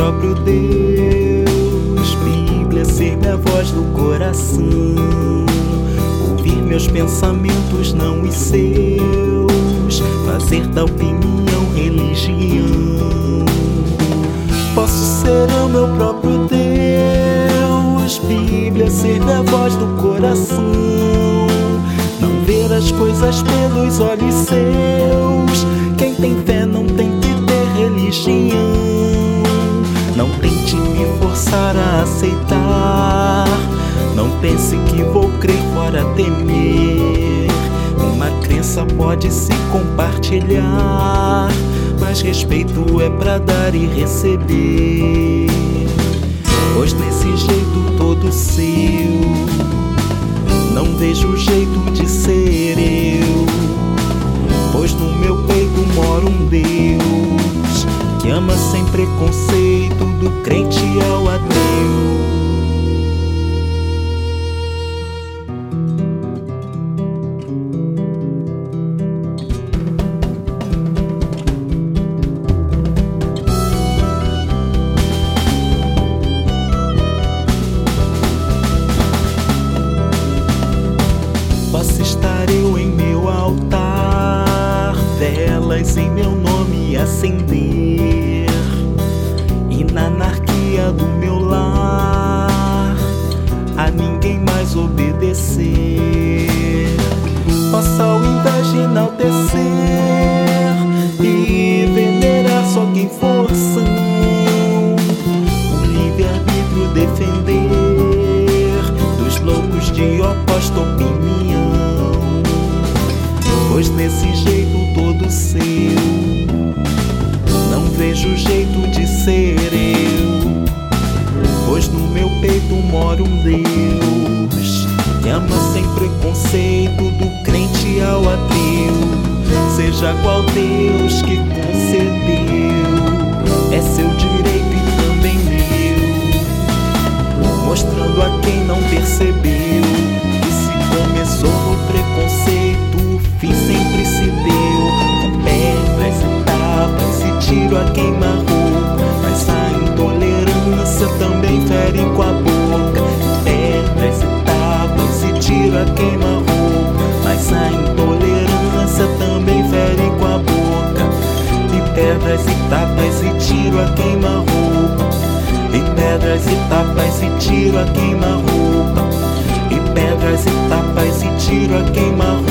próprio Deus. Bíblia ser minha voz do coração. Ouvir meus pensamentos, não os seus. Fazer da opinião religião. Posso ser o meu próprio Deus. Bíblia ser minha voz do coração. Não ver as coisas pelos olhos seus. Quem tem fé aceitar. Não pense que vou crer fora temer. Uma crença pode se compartilhar, mas respeito é pra dar e receber. Pois nesse jeito todo seu, não vejo jeito de ser eu. Pois no meu peito mora um Deus que ama sem preconceito, do crente velas em meu nome acender, e na anarquia do meu lar, a ninguém mais obedecer. Ao invés de enaltecer e venerar só quem for são, o livre-arbítrio defender dos loucos de oposta opinião. Pois nesse jeito um Deus que ama sem preconceito, do crente ao ateu. Seja qual Deus que concedeu, boca queima Mas a intolerância também fere com a boca. E pedras e tapas e tiro a queima roupa E pedras e tapas e tiro a queima roupa E pedras e tapas e tiro a queima roupa